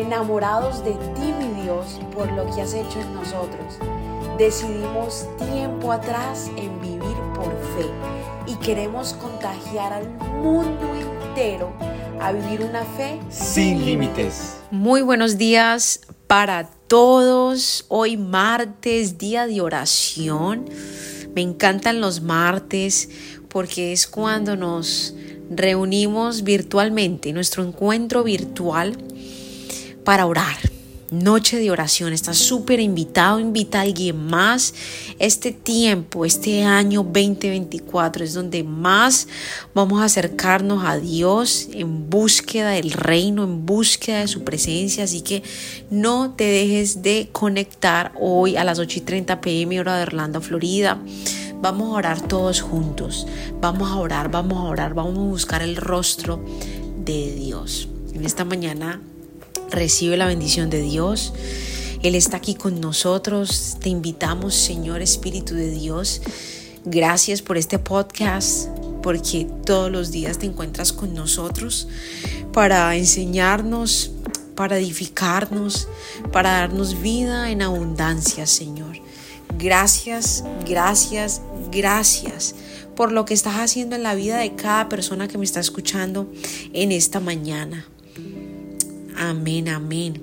enamorados de ti, mi Dios, por lo que has hecho en nosotros. Decidimos tiempo atrás en vivir por fe y queremos contagiar al mundo entero a vivir una fe sin límites. Muy buenos días para todos. Hoy martes, día de oración. Me encantan los martes porque es cuando nos reunimos virtualmente, nuestro encuentro virtual para orar. Noche de oración, está súper invitado, invita a alguien más. Este tiempo, este año 2024 es donde más vamos a acercarnos a Dios en búsqueda del reino, en búsqueda de su presencia. Así que no te dejes de conectar hoy a las 8 y 30 pm hora de Orlando, Florida. Vamos a orar todos juntos. Vamos a orar, vamos a orar, vamos a buscar el rostro de Dios. En esta mañana recibe la bendición de Dios. Él está aquí con nosotros. Te invitamos, Señor Espíritu de Dios. Gracias por este podcast, porque todos los días te encuentras con nosotros para enseñarnos, para edificarnos, para darnos vida en abundancia, Señor. Gracias, gracias, gracias por lo que estás haciendo en la vida de cada persona que me está escuchando en esta mañana. Amén, amén.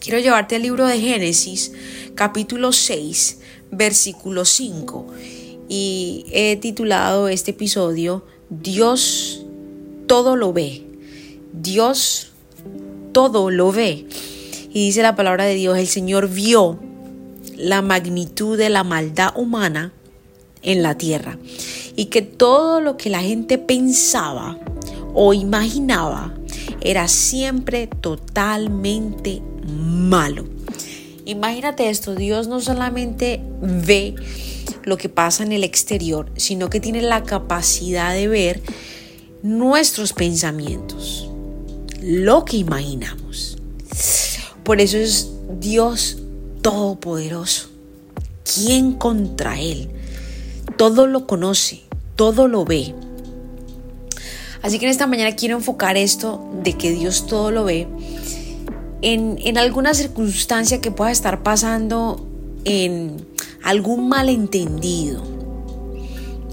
Quiero llevarte al libro de Génesis, capítulo 6, versículo 5. Y he titulado este episodio Dios todo lo ve. Dios todo lo ve. Y dice la palabra de Dios, el Señor vio la magnitud de la maldad humana en la tierra y que todo lo que la gente pensaba o imaginaba era siempre totalmente malo. Imagínate esto, Dios no solamente ve lo que pasa en el exterior, sino que tiene la capacidad de ver nuestros pensamientos, lo que imaginamos. Por eso es Dios todopoderoso. ¿Quién contra Él? Todo lo conoce, todo lo ve. Así que en esta mañana quiero enfocar esto de que Dios todo lo ve en, en alguna circunstancia que pueda estar pasando en algún malentendido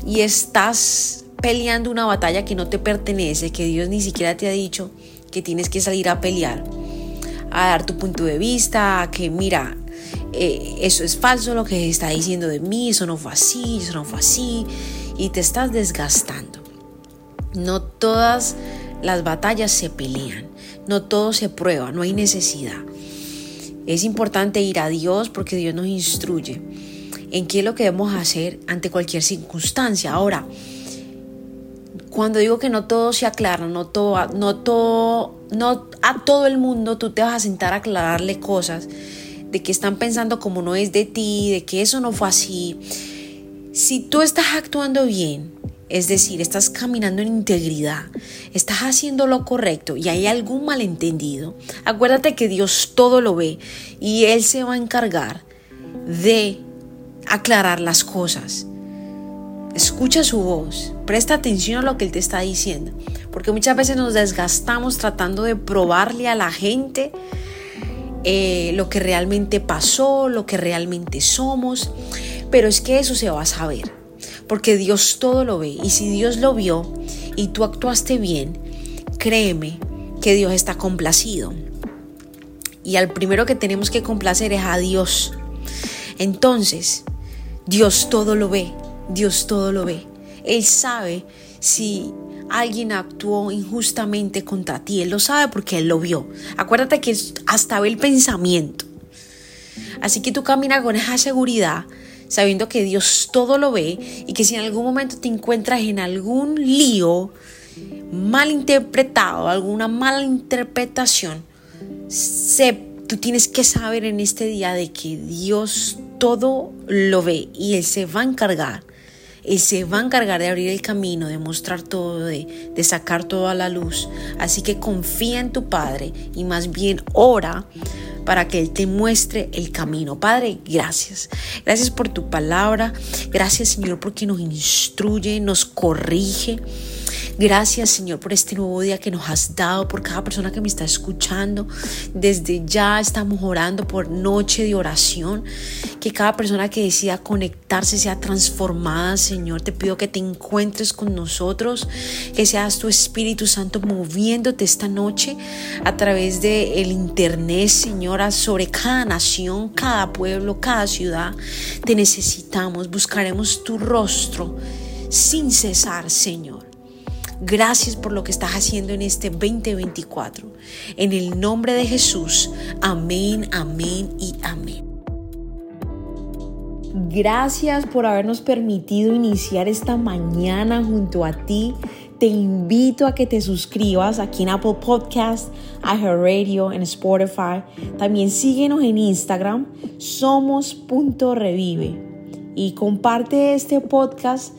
y estás peleando una batalla que no te pertenece, que Dios ni siquiera te ha dicho que tienes que salir a pelear, a dar tu punto de vista, a que mira, eh, eso es falso lo que está diciendo de mí, eso no fue así, eso no fue así, y te estás desgastando. No todas las batallas se pelean, no todo se prueba, no hay necesidad. Es importante ir a Dios porque Dios nos instruye en qué es lo que debemos hacer ante cualquier circunstancia. Ahora, cuando digo que no todo se aclara, no todo, no todo, no a todo el mundo tú te vas a sentar a aclararle cosas de que están pensando como no es de ti, de que eso no fue así. Si tú estás actuando bien, es decir, estás caminando en integridad, estás haciendo lo correcto y hay algún malentendido, acuérdate que Dios todo lo ve y Él se va a encargar de aclarar las cosas. Escucha su voz, presta atención a lo que Él te está diciendo, porque muchas veces nos desgastamos tratando de probarle a la gente eh, lo que realmente pasó, lo que realmente somos, pero es que eso se va a saber, porque Dios todo lo ve y si Dios lo vio y tú actuaste bien, créeme que Dios está complacido. Y al primero que tenemos que complacer es a Dios. Entonces, Dios todo lo ve, Dios todo lo ve. Él sabe si alguien actuó injustamente contra ti. Él lo sabe porque Él lo vio. Acuérdate que hasta ve el pensamiento. Así que tú caminas con esa seguridad, sabiendo que Dios todo lo ve y que si en algún momento te encuentras en algún lío mal interpretado, alguna mala interpretación, tú tienes que saber en este día de que Dios todo lo ve y Él se va a encargar él se va a encargar de abrir el camino, de mostrar todo, de, de sacar todo a la luz. Así que confía en tu Padre y más bien ora para que Él te muestre el camino. Padre, gracias. Gracias por tu palabra. Gracias Señor porque nos instruye, nos corrige. Gracias Señor por este nuevo día que nos has dado, por cada persona que me está escuchando. Desde ya estamos orando por noche de oración. Que cada persona que decida conectarse sea transformada, Señor. Te pido que te encuentres con nosotros, que seas tu Espíritu Santo moviéndote esta noche a través del el internet, Señora, sobre cada nación, cada pueblo, cada ciudad. Te necesitamos, buscaremos tu rostro sin cesar, Señor. Gracias por lo que estás haciendo en este 2024. En el nombre de Jesús. Amén, amén y amén. Gracias por habernos permitido iniciar esta mañana junto a ti. Te invito a que te suscribas aquí en Apple Podcast, Radio, en Spotify. También síguenos en Instagram, somos.revive. Y comparte este podcast